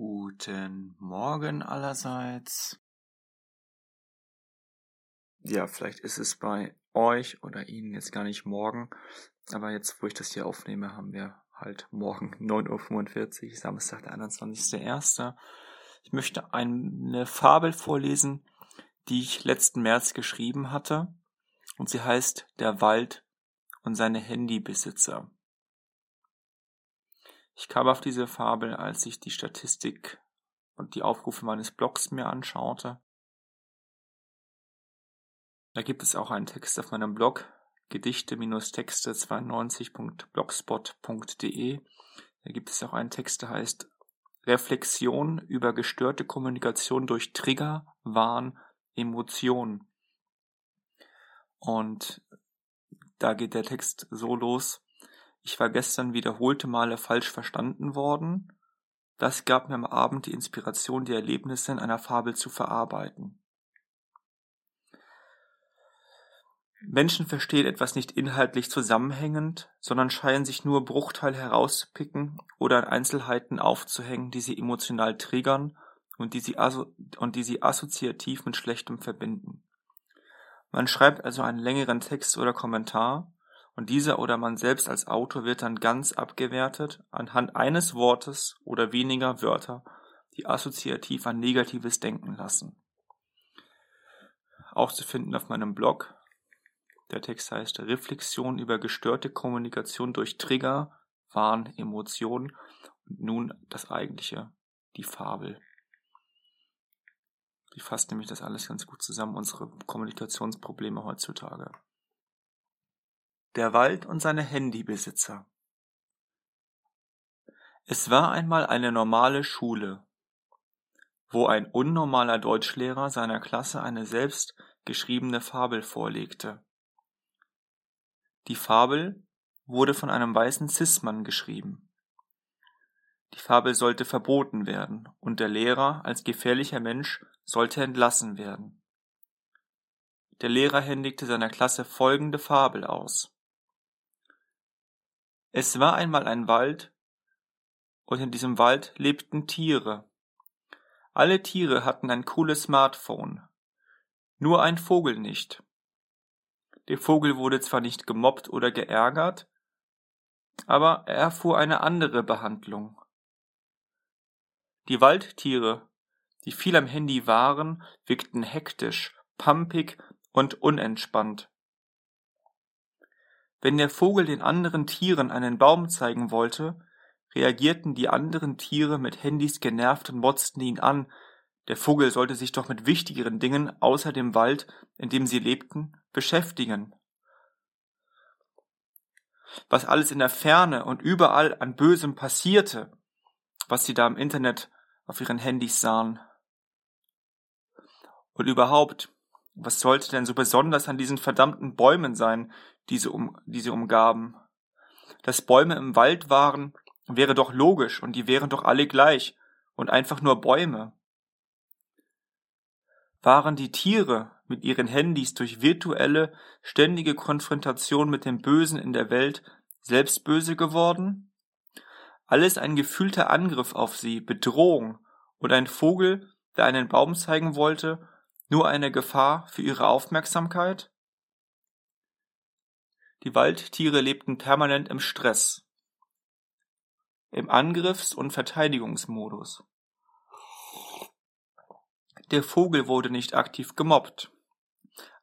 Guten Morgen allerseits. Ja, vielleicht ist es bei euch oder Ihnen jetzt gar nicht morgen, aber jetzt, wo ich das hier aufnehme, haben wir halt morgen 9.45 Uhr, Samstag, der 21.01. Ich möchte eine Fabel vorlesen, die ich letzten März geschrieben hatte, und sie heißt Der Wald und seine Handybesitzer. Ich kam auf diese Fabel, als ich die Statistik und die Aufrufe meines Blogs mir anschaute. Da gibt es auch einen Text auf meinem Blog gedichte-texte92.blogspot.de. Da gibt es auch einen Text, der heißt Reflexion über gestörte Kommunikation durch Trigger, Wahn, Emotion. Und da geht der Text so los. Ich war gestern wiederholte Male falsch verstanden worden. Das gab mir am Abend die Inspiration, die Erlebnisse in einer Fabel zu verarbeiten. Menschen verstehen etwas nicht inhaltlich zusammenhängend, sondern scheinen sich nur Bruchteil herauszupicken oder an Einzelheiten aufzuhängen, die sie emotional triggern und die sie, und die sie assoziativ mit Schlechtem verbinden. Man schreibt also einen längeren Text oder Kommentar, und dieser oder man selbst als Autor wird dann ganz abgewertet anhand eines Wortes oder weniger Wörter, die assoziativ an Negatives denken lassen. Auch zu finden auf meinem Blog. Der Text heißt Reflexion über gestörte Kommunikation durch Trigger, Wahn, Emotionen und nun das eigentliche, die Fabel. Die fasst nämlich das alles ganz gut zusammen, unsere Kommunikationsprobleme heutzutage. Der Wald und seine Handybesitzer Es war einmal eine normale Schule, wo ein unnormaler Deutschlehrer seiner Klasse eine selbst geschriebene Fabel vorlegte. Die Fabel wurde von einem weißen Cis-Mann geschrieben. Die Fabel sollte verboten werden und der Lehrer als gefährlicher Mensch sollte entlassen werden. Der Lehrer händigte seiner Klasse folgende Fabel aus. Es war einmal ein Wald, und in diesem Wald lebten Tiere. Alle Tiere hatten ein cooles Smartphone, nur ein Vogel nicht. Der Vogel wurde zwar nicht gemobbt oder geärgert, aber er erfuhr eine andere Behandlung. Die Waldtiere, die viel am Handy waren, wirkten hektisch, pampig und unentspannt. Wenn der Vogel den anderen Tieren einen Baum zeigen wollte, reagierten die anderen Tiere mit Handys genervt und motzten ihn an, der Vogel sollte sich doch mit wichtigeren Dingen außer dem Wald, in dem sie lebten, beschäftigen. Was alles in der Ferne und überall an Bösem passierte, was sie da im Internet auf ihren Handys sahen. Und überhaupt, was sollte denn so besonders an diesen verdammten Bäumen sein, die sie, um, die sie umgaben? Dass Bäume im Wald waren, wäre doch logisch und die wären doch alle gleich und einfach nur Bäume. Waren die Tiere mit ihren Handys durch virtuelle, ständige Konfrontation mit dem Bösen in der Welt selbst böse geworden? Alles ein gefühlter Angriff auf sie, Bedrohung und ein Vogel, der einen Baum zeigen wollte nur eine Gefahr für ihre Aufmerksamkeit? Die Waldtiere lebten permanent im Stress, im Angriffs- und Verteidigungsmodus. Der Vogel wurde nicht aktiv gemobbt,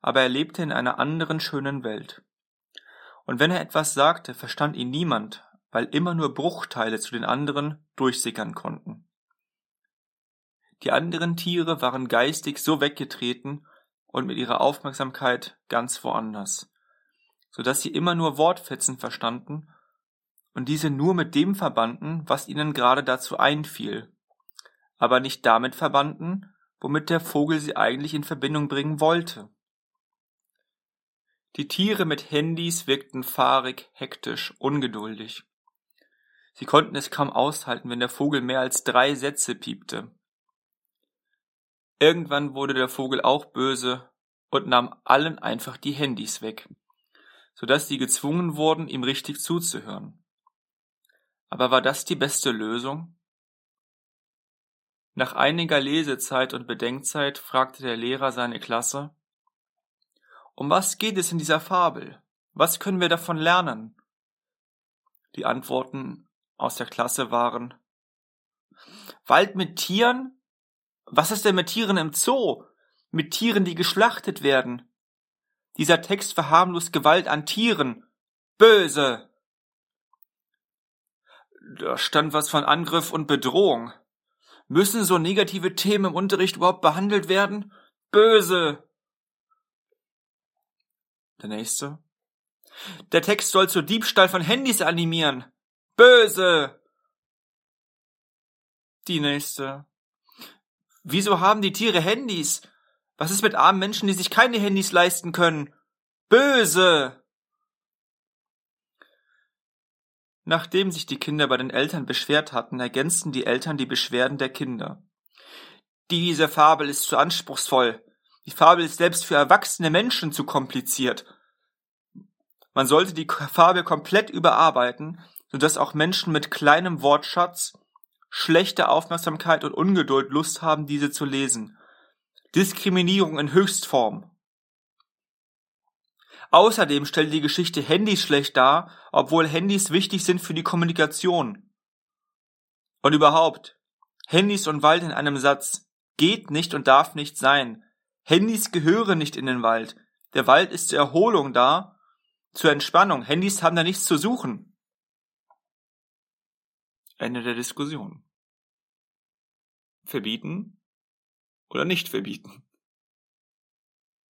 aber er lebte in einer anderen schönen Welt. Und wenn er etwas sagte, verstand ihn niemand, weil immer nur Bruchteile zu den anderen durchsickern konnten. Die anderen Tiere waren geistig so weggetreten und mit ihrer Aufmerksamkeit ganz woanders, so dass sie immer nur Wortfetzen verstanden und diese nur mit dem verbanden, was ihnen gerade dazu einfiel, aber nicht damit verbanden, womit der Vogel sie eigentlich in Verbindung bringen wollte. Die Tiere mit Handys wirkten fahrig, hektisch, ungeduldig. Sie konnten es kaum aushalten, wenn der Vogel mehr als drei Sätze piepte. Irgendwann wurde der Vogel auch böse und nahm allen einfach die Handys weg, so dass sie gezwungen wurden, ihm richtig zuzuhören. Aber war das die beste Lösung? Nach einiger Lesezeit und Bedenkzeit fragte der Lehrer seine Klasse Um was geht es in dieser Fabel? Was können wir davon lernen? Die Antworten aus der Klasse waren Wald mit Tieren? Was ist denn mit Tieren im Zoo? Mit Tieren, die geschlachtet werden? Dieser Text verharmlost Gewalt an Tieren. Böse! Da stand was von Angriff und Bedrohung. Müssen so negative Themen im Unterricht überhaupt behandelt werden? Böse! Der nächste. Der Text soll zur Diebstahl von Handys animieren. Böse! Die nächste. Wieso haben die Tiere Handys? Was ist mit armen Menschen, die sich keine Handys leisten können? Böse! Nachdem sich die Kinder bei den Eltern beschwert hatten, ergänzten die Eltern die Beschwerden der Kinder. Diese Fabel ist zu anspruchsvoll. Die Fabel ist selbst für erwachsene Menschen zu kompliziert. Man sollte die Fabel komplett überarbeiten, sodass auch Menschen mit kleinem Wortschatz, schlechter Aufmerksamkeit und Ungeduld Lust haben, diese zu lesen. Diskriminierung in Höchstform. Außerdem stellt die Geschichte Handys schlecht dar, obwohl Handys wichtig sind für die Kommunikation. Und überhaupt, Handys und Wald in einem Satz geht nicht und darf nicht sein. Handys gehören nicht in den Wald. Der Wald ist zur Erholung da, zur Entspannung. Handys haben da nichts zu suchen. Ende der Diskussion. Verbieten oder nicht verbieten?